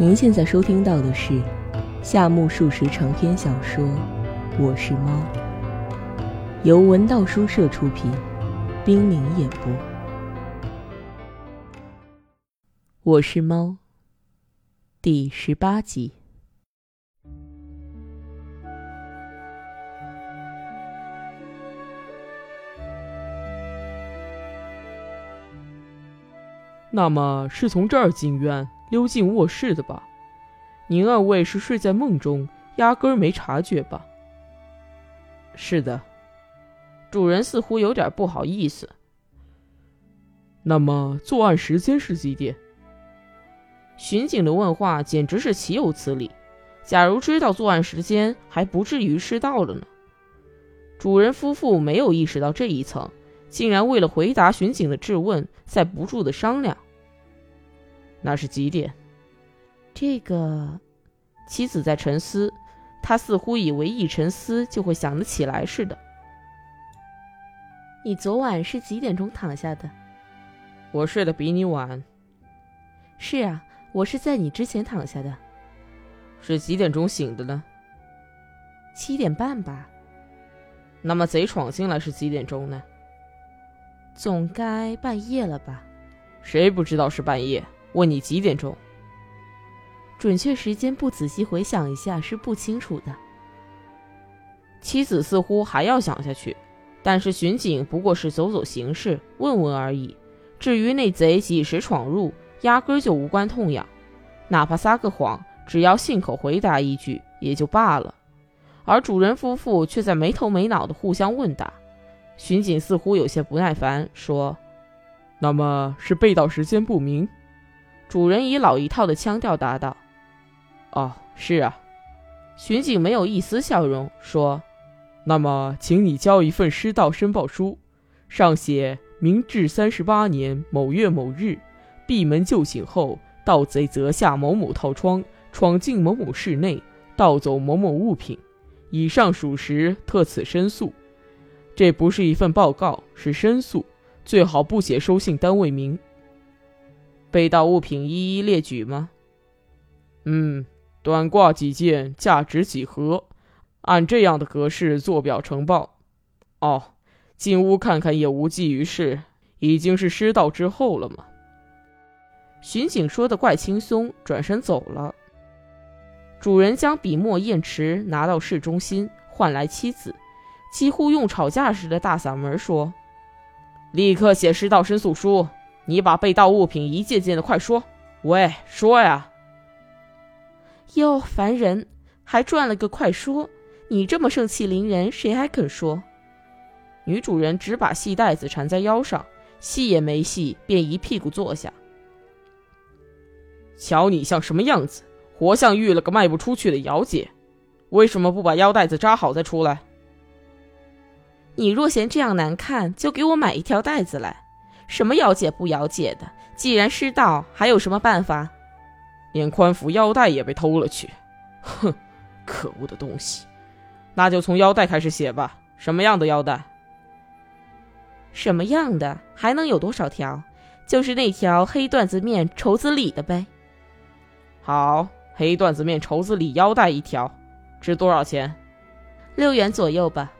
您现在收听到的是夏目漱石长篇小说《我是猫》，由文道书社出品，冰凌演播。我是猫，第十八集。那么是从这儿进院溜进卧室的吧？您二位是睡在梦中，压根儿没察觉吧？是的，主人似乎有点不好意思。那么作案时间是几点？巡警的问话简直是岂有此理！假如知道作案时间，还不至于失道了呢。主人夫妇没有意识到这一层。竟然为了回答巡警的质问，在不住的商量。那是几点？这个，妻子在沉思，他似乎以为一沉思就会想得起来似的。你昨晚是几点钟躺下的？我睡得比你晚。是啊，我是在你之前躺下的。是几点钟醒的呢？七点半吧。那么贼闯进来是几点钟呢？总该半夜了吧？谁不知道是半夜？问你几点钟？准确时间不仔细回想一下是不清楚的。妻子似乎还要想下去，但是巡警不过是走走形式，问问而已。至于那贼几时闯入，压根就无关痛痒。哪怕撒个谎，只要信口回答一句也就罢了。而主人夫妇却在没头没脑的互相问答。巡警似乎有些不耐烦，说：“那么是被盗时间不明。”主人以老一套的腔调答道：“哦，是啊。”巡警没有一丝笑容，说：“那么，请你交一份失盗申报书，上写明治三十八年某月某日，闭门就寝后，盗贼则下某某套窗，闯进某某室内，盗走某某物品。以上属实，特此申诉。”这不是一份报告，是申诉，最好不写收信单位名。被盗物品一一列举吗？嗯，短挂几件，价值几何，按这样的格式做表呈报。哦，进屋看看也无济于事，已经是失盗之后了吗？巡警说的怪轻松，转身走了。主人将笔墨砚池拿到市中心，换来妻子。几乎用吵架时的大嗓门说：“立刻写失盗申诉书！你把被盗物品一件件的快说！喂，说呀！”哟，烦人，还赚了个快说！你这么盛气凌人，谁还肯说？女主人只把细带子缠在腰上，戏也没戏，便一屁股坐下。瞧你像什么样子，活像遇了个卖不出去的姚姐！为什么不把腰带子扎好再出来？你若嫌这样难看，就给我买一条带子来。什么要解不要解的，既然失盗，还有什么办法？连宽幅腰带也被偷了去。哼，可恶的东西！那就从腰带开始写吧。什么样的腰带？什么样的？还能有多少条？就是那条黑缎子面绸子里的呗。好，黑缎子面绸子里腰带一条，值多少钱？六元左右吧。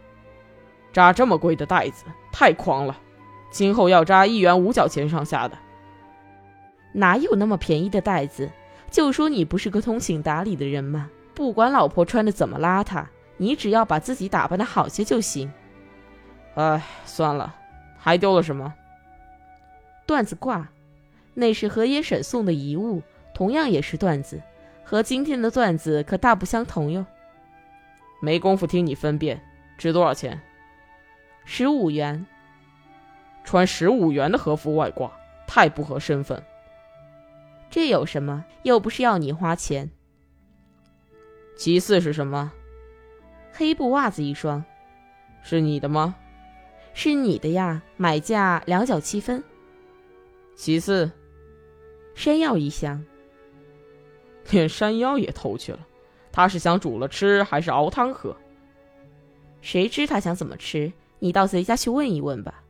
扎这么贵的带子，太狂了！今后要扎一元五角钱上下的。哪有那么便宜的带子？就说你不是个通情达理的人嘛，不管老婆穿的怎么邋遢，你只要把自己打扮的好些就行。哎，算了，还丢了什么？缎子褂，那是河野婶送的遗物，同样也是缎子，和今天的缎子可大不相同哟。没工夫听你分辨，值多少钱？十五元，穿十五元的和服外挂，太不合身份。这有什么？又不是要你花钱。其次是什么？黑布袜子一双，是你的吗？是你的呀，买价两角七分。其次，山药一箱。连山药也偷去了，他是想煮了吃，还是熬汤喝？谁知他想怎么吃？你到贼家去问一问吧。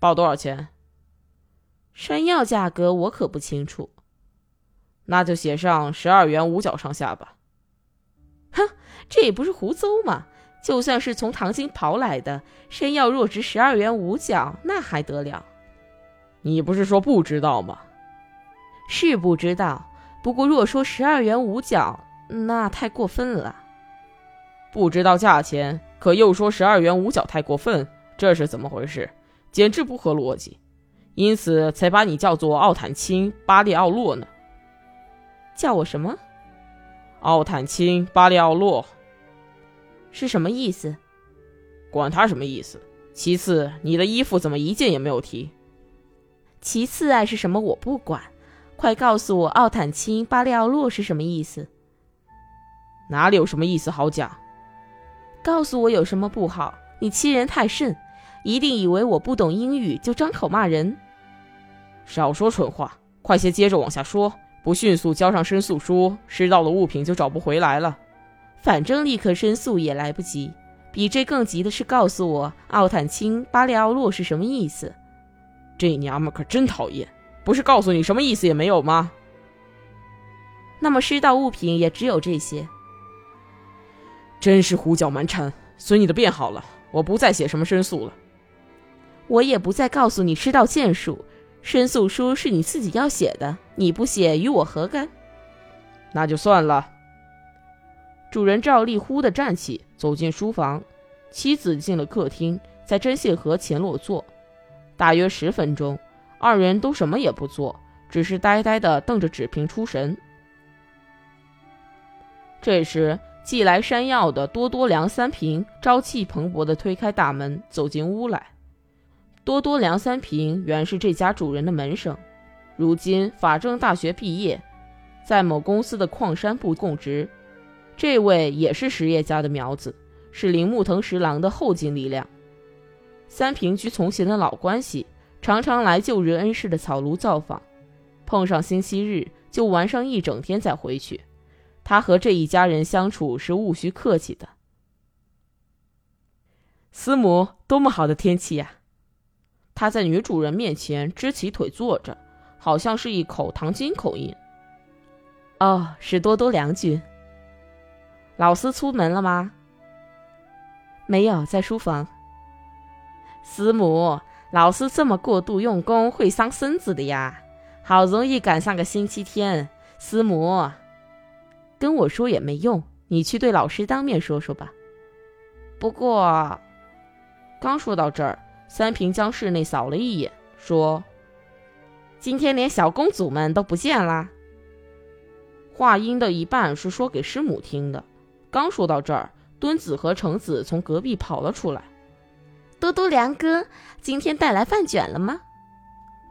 报多少钱？山药价格我可不清楚。那就写上十二元五角上下吧。哼，这也不是胡诌嘛！就算是从唐津跑来的山药，若值十二元五角，那还得了？你不是说不知道吗？是不知道，不过若说十二元五角，那太过分了。不知道价钱，可又说十二元五角太过分，这是怎么回事？简直不合逻辑。因此才把你叫做奥坦钦·巴列奥洛呢。叫我什么？奥坦钦·巴列奥洛是什么意思？管他什么意思。其次，你的衣服怎么一件也没有提？其次爱是什么？我不管。快告诉我，奥坦钦·巴列奥洛是什么意思？哪里有什么意思好讲？告诉我有什么不好？你欺人太甚，一定以为我不懂英语就张口骂人。少说蠢话，快些接着往下说。不迅速交上申诉书，失盗的物品就找不回来了。反正立刻申诉也来不及。比这更急的是告诉我，奥坦钦·巴列奥洛是什么意思？这娘们可真讨厌！不是告诉你什么意思也没有吗？那么失盗物品也只有这些。真是胡搅蛮缠，随你的便好了。我不再写什么申诉了。我也不再告诉你失盗件数。申诉书是你自己要写的，你不写与我何干？那就算了。主人照例忽地站起，走进书房，妻子进了客厅，在针线盒前落座。大约十分钟，二人都什么也不做，只是呆呆地瞪着纸屏出神。这时，寄来山药的多多梁三平朝气蓬勃地推开大门，走进屋来。多多梁三平原是这家主人的门生，如今法政大学毕业，在某公司的矿山部供职。这位也是实业家的苗子，是铃木藤十郎的后进力量。三平居从前的老关系，常常来旧日恩师的草庐造访，碰上星期日就玩上一整天再回去。他和这一家人相处是务须客气的。司母，多么好的天气呀！他在女主人面前支起腿坐着，好像是一口唐津口音。哦，是多多良君。老司出门了吗？没有，在书房。师母，老师这么过度用功会伤身子的呀。好容易赶上个星期天，师母，跟我说也没用，你去对老师当面说说吧。不过，刚说到这儿。三平将室内扫了一眼，说：“今天连小公主们都不见啦。”话音的一半是说给师母听的。刚说到这儿，敦子和橙子从隔壁跑了出来：“多多良哥，今天带来饭卷了吗？”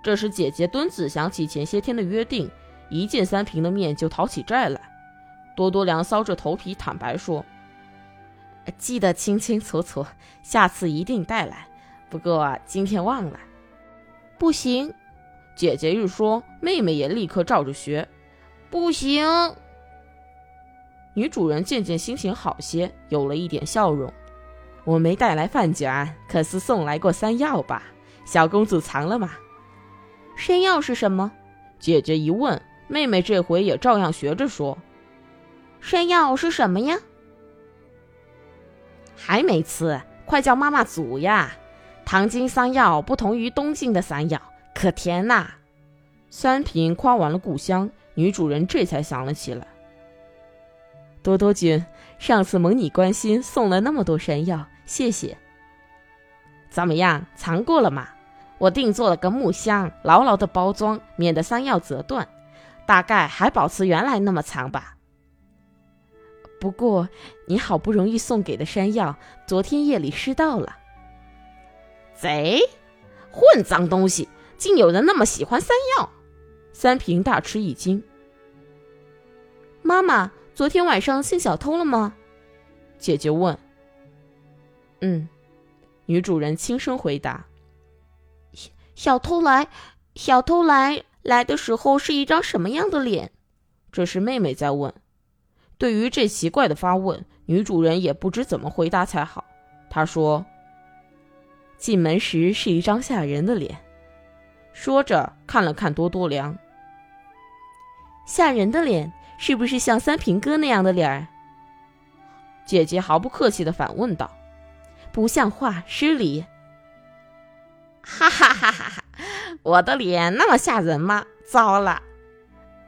这时，姐姐敦子想起前些天的约定，一见三平的面就讨起债来。多多良搔着头皮坦白说：“记得清清楚楚，下次一定带来。”不过今天忘了，不行。姐姐一说，妹妹也立刻照着学。不行。女主人渐渐心情好些，有了一点笑容。我没带来饭卷，可是送来过山药吧？小公主藏了吗？山药是什么？姐姐一问，妹妹这回也照样学着说：“山药是什么呀？”还没吃，快叫妈妈煮呀！唐津山药不同于东晋的山药，可甜呐！三平夸完了故乡，女主人这才想了起来。多多君，上次蒙你关心，送了那么多山药，谢谢。怎么样，尝过了吗？我定做了个木箱，牢牢的包装，免得山药折断。大概还保持原来那么长吧。不过你好不容易送给的山药，昨天夜里失盗了。贼，混脏东西！竟有人那么喜欢山药！三平大吃一惊。妈妈，昨天晚上信小偷了吗？姐姐问。嗯，女主人轻声回答。小偷来，小偷来，来的时候是一张什么样的脸？这是妹妹在问。对于这奇怪的发问，女主人也不知怎么回答才好。她说。进门时是一张吓人的脸，说着看了看多多良。吓人的脸，是不是像三平哥那样的脸儿？姐姐毫不客气的反问道：“不像话，失礼！”哈哈哈哈哈！我的脸那么吓人吗？糟了！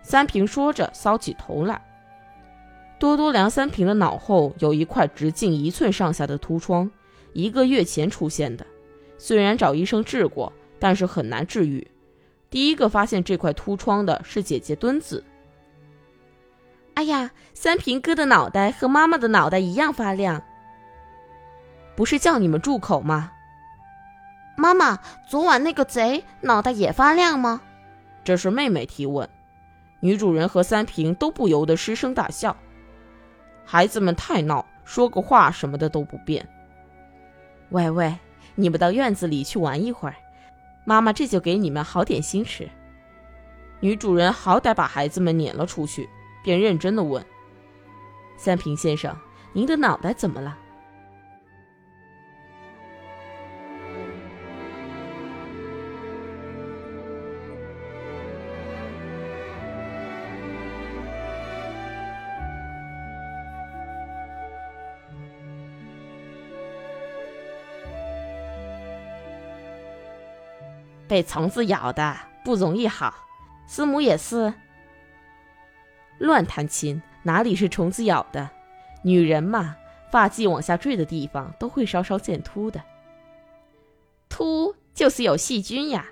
三平说着，搔起头来。多多良三平的脑后有一块直径一寸上下的凸疮，一个月前出现的。虽然找医生治过，但是很难治愈。第一个发现这块凸疮的是姐姐墩子。哎呀，三平哥的脑袋和妈妈的脑袋一样发亮。不是叫你们住口吗？妈妈，昨晚那个贼脑袋也发亮吗？这是妹妹提问。女主人和三平都不由得失声大笑。孩子们太闹，说个话什么的都不便。喂喂，你们到院子里去玩一会儿，妈妈这就给你们好点心吃。女主人好歹把孩子们撵了出去，便认真的问：“三平先生，您的脑袋怎么了？”被虫子咬的不容易好，师母也是。乱弹琴，哪里是虫子咬的？女人嘛，发髻往下坠的地方都会稍稍见秃的。秃就是有细菌呀。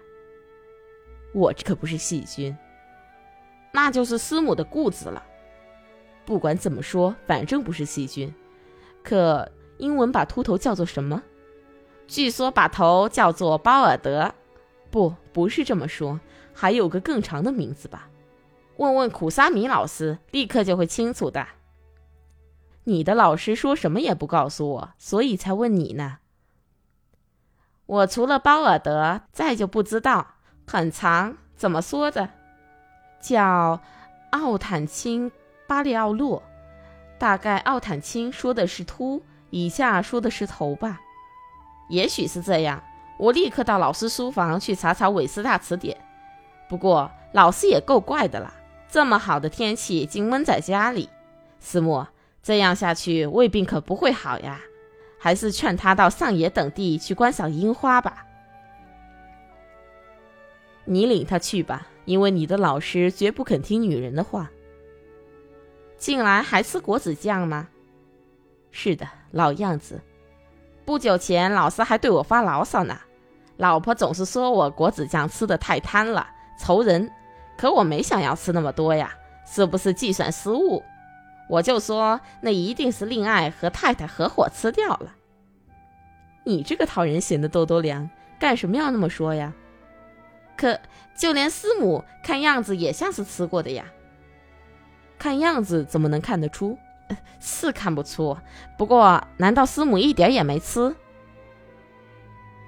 我这可不是细菌，那就是师母的固执了。不管怎么说，反正不是细菌。可英文把秃头叫做什么？据说把头叫做包尔德。不，不是这么说，还有个更长的名字吧？问问苦沙米老师，立刻就会清楚的。你的老师说什么也不告诉我，所以才问你呢。我除了包尔德，再就不知道。很长，怎么说的？叫奥坦钦巴利奥洛。大概奥坦钦说的是秃，以下说的是头吧？也许是这样。我立刻到老师书房去查查韦斯大词典。不过老师也够怪的啦，这么好的天气竟闷在家里。师母，这样下去胃病可不会好呀，还是劝他到上野等地去观赏樱花吧。你领他去吧，因为你的老师绝不肯听女人的话。近来还吃果子酱吗？是的，老样子。不久前老师还对我发牢骚呢。老婆总是说我果子酱吃的太贪了，愁人。可我没想要吃那么多呀，是不是计算失误？我就说那一定是令爱和太太合伙吃掉了。你这个讨人嫌的多多良，干什么要那么说呀？可就连师母看样子也像是吃过的呀。看样子怎么能看得出？是看不出。不过难道师母一点也没吃？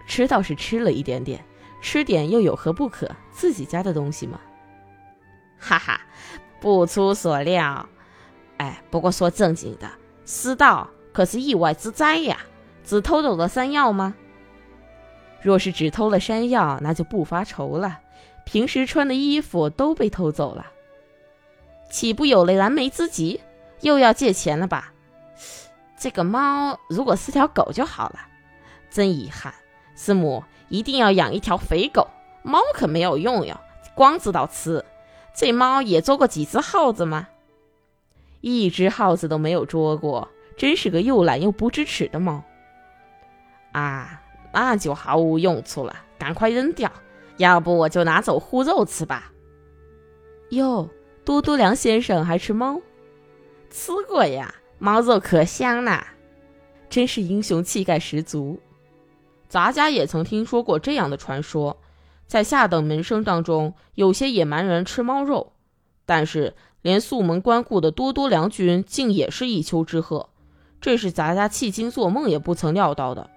吃倒是吃了一点点，吃点又有何不可？自己家的东西嘛。哈哈，不出所料。哎，不过说正经的，私道可是意外之灾呀。只偷走了山药吗？若是只偷了山药，那就不发愁了。平时穿的衣服都被偷走了，岂不有了燃眉之急？又要借钱了吧？这个猫如果是条狗就好了。真遗憾。师母一定要养一条肥狗，猫可没有用哟，光知道吃。这猫也捉过几只耗子吗？一只耗子都没有捉过，真是个又懒又不知耻的猫。啊，那就毫无用处了，赶快扔掉。要不我就拿走烀肉吃吧。哟，多多良先生还吃猫？吃过呀，猫肉可香啦，真是英雄气概十足。杂家也曾听说过这样的传说，在下等门生当中，有些野蛮人吃猫肉，但是连素门关顾的多多良君竟也是一丘之貉，这是杂家迄今做梦也不曾料到的。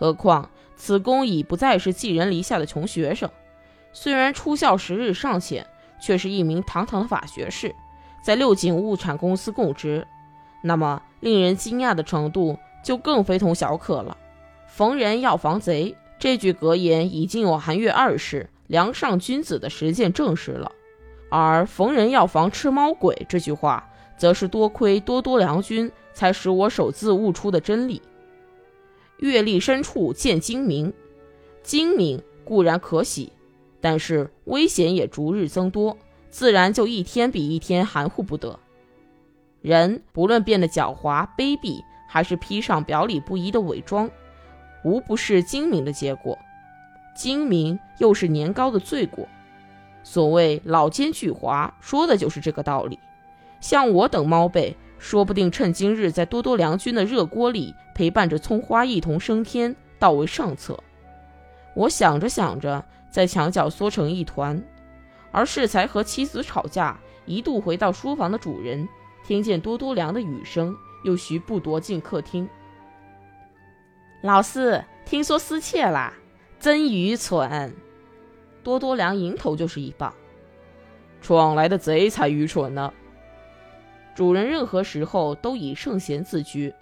何况此公已不再是寄人篱下的穷学生，虽然出校时日尚浅，却是一名堂堂的法学士，在六井物产公司供职，那么令人惊讶的程度就更非同小可了。逢人要防贼，这句格言已经有韩月二世、梁上君子的实践证实了。而“逢人要防吃猫鬼”这句话，则是多亏多多良君才使我首次悟出的真理。阅历深处见精明，精明固然可喜，但是危险也逐日增多，自然就一天比一天含糊不得。人不论变得狡猾卑鄙，还是披上表里不一的伪装，无不是精明的结果。精明又是年高的罪过。所谓老奸巨猾，说的就是这个道理。像我等猫辈，说不定趁今日在多多良君的热锅里陪伴着葱花一同升天，倒为上策。我想着想着，在墙角缩成一团。而适才和妻子吵架，一度回到书房的主人，听见多多良的语声，又徐步踱进客厅。老四，听说失窃啦，真愚蠢！多多良迎头就是一棒，闯来的贼才愚蠢呢。主人任何时候都以圣贤自居，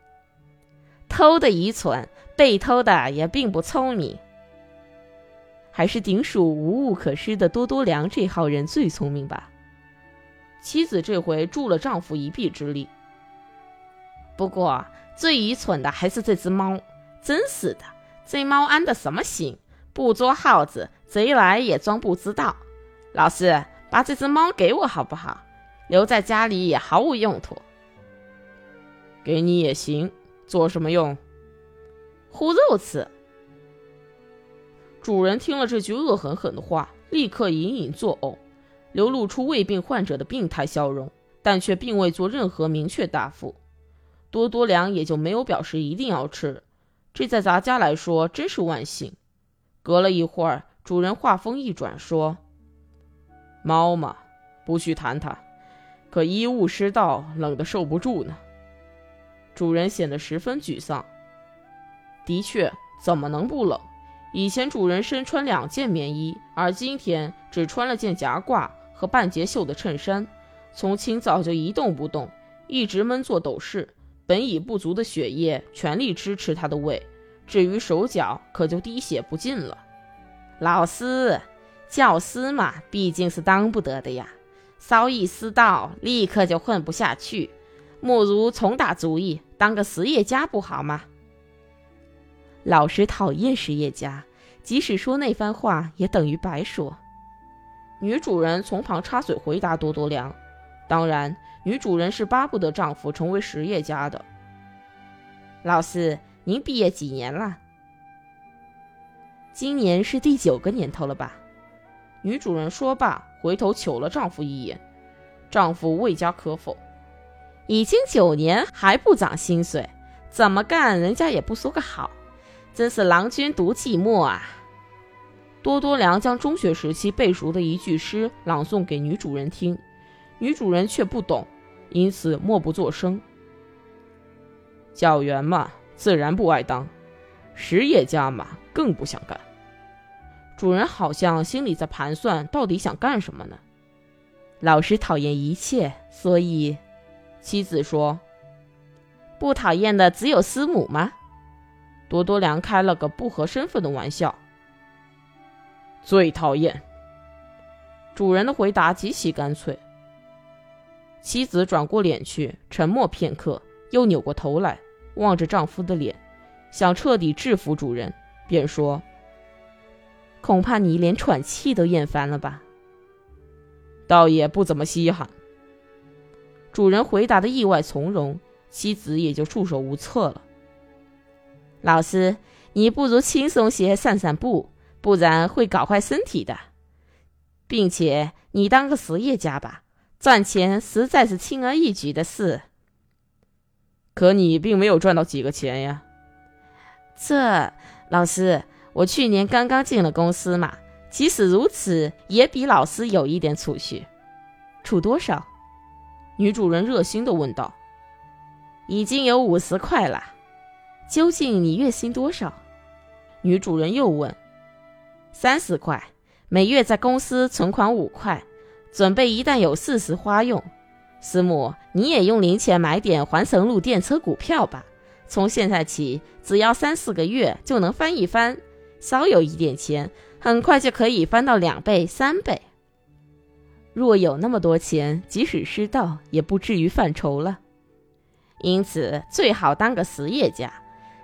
偷的愚蠢，被偷的也并不聪明。还是顶属无物可施的多多良这号人最聪明吧。妻子这回助了丈夫一臂之力。不过最愚蠢的还是这只猫，真是的，这猫安的什么心？不捉耗子，贼来也装不知道。老师，把这只猫给我好不好？留在家里也毫无用途。给你也行，做什么用？烀肉吃。主人听了这句恶狠狠的话，立刻隐隐作呕，流露出胃病患者的病态笑容，但却并未做任何明确答复。多多良也就没有表示一定要吃，这在咱家来说真是万幸。隔了一会儿，主人话锋一转说：“猫嘛，不去谈它，可衣物失道，冷得受不住呢。”主人显得十分沮丧。的确，怎么能不冷？以前主人身穿两件棉衣，而今天只穿了件夹褂和半截袖的衬衫，从清早就一动不动，一直闷坐斗室。本已不足的血液全力支持他的胃。至于手脚，可就滴血不进了。老师，教师嘛，毕竟是当不得的呀。稍一失道，立刻就混不下去。莫如重打主意，当个实业家不好吗？老师讨厌实业家，即使说那番话，也等于白说。女主人从旁插嘴回答多多良：“当然，女主人是巴不得丈夫成为实业家的。”老师。您毕业几年了？今年是第九个年头了吧？女主人说罢，回头瞅了丈夫一眼。丈夫未加可否。已经九年还不涨薪水，怎么干人家也不说个好，真是郎君独寂寞啊！多多良将中学时期背熟的一句诗朗诵给女主人听，女主人却不懂，因此默不作声。教员嘛。自然不爱当，实业家嘛更不想干。主人好像心里在盘算，到底想干什么呢？老师讨厌一切，所以，妻子说：“不讨厌的只有师母吗？”多多良开了个不合身份的玩笑。最讨厌。主人的回答极其干脆。妻子转过脸去，沉默片刻，又扭过头来。望着丈夫的脸，想彻底制服主人，便说：“恐怕你连喘气都厌烦了吧？”倒也不怎么稀罕。主人回答的意外从容，妻子也就束手无策了。老师，你不如轻松些散散步，不然会搞坏身体的。并且你当个实业家吧，赚钱实在是轻而易举的事。可你并没有赚到几个钱呀。这老师，我去年刚刚进了公司嘛，即使如此，也比老师有一点储蓄。储多少？女主人热心的问道。已经有五十块了。究竟你月薪多少？女主人又问。三十块，每月在公司存款五块，准备一旦有事时花用。师母，你也用零钱买点环城路电车股票吧。从现在起，只要三四个月就能翻一番，稍有一点钱，很快就可以翻到两倍、三倍。若有那么多钱，即使失道，也不至于犯愁了。因此，最好当个实业家。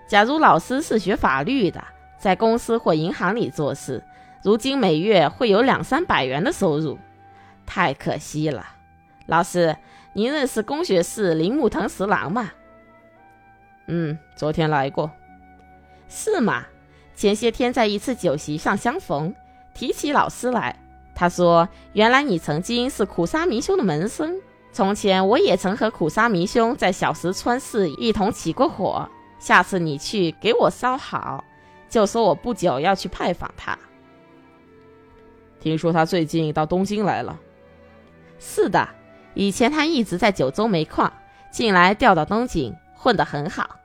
假如老师是学法律的，在公司或银行里做事，如今每月会有两三百元的收入。太可惜了，老师，您认识工学士铃木藤十郎吗？嗯，昨天来过。是吗？前些天在一次酒席上相逢，提起老师来，他说：“原来你曾经是苦沙弥兄的门生。从前我也曾和苦沙弥兄在小石川市一同起过火。下次你去给我烧好，就说我不久要去拜访他。听说他最近到东京来了。是的，以前他一直在九州煤矿，近来调到东京，混得很好。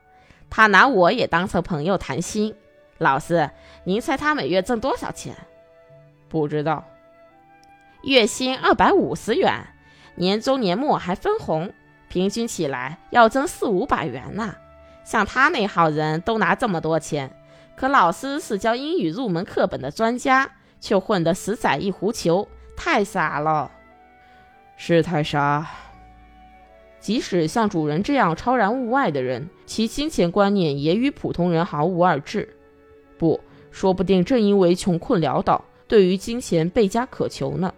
他拿我也当成朋友谈心。”老师，您猜他每月挣多少钱？不知道。月薪二百五十元，年终年末还分红，平均起来要挣四五百元呢。像他那号人都拿这么多钱，可老师是教英语入门课本的专家，却混得死宰一壶球，太傻了。是太傻。即使像主人这样超然物外的人，其金钱观念也与普通人毫无二致。不，说不定正因为穷困潦倒，对于金钱倍加渴求呢。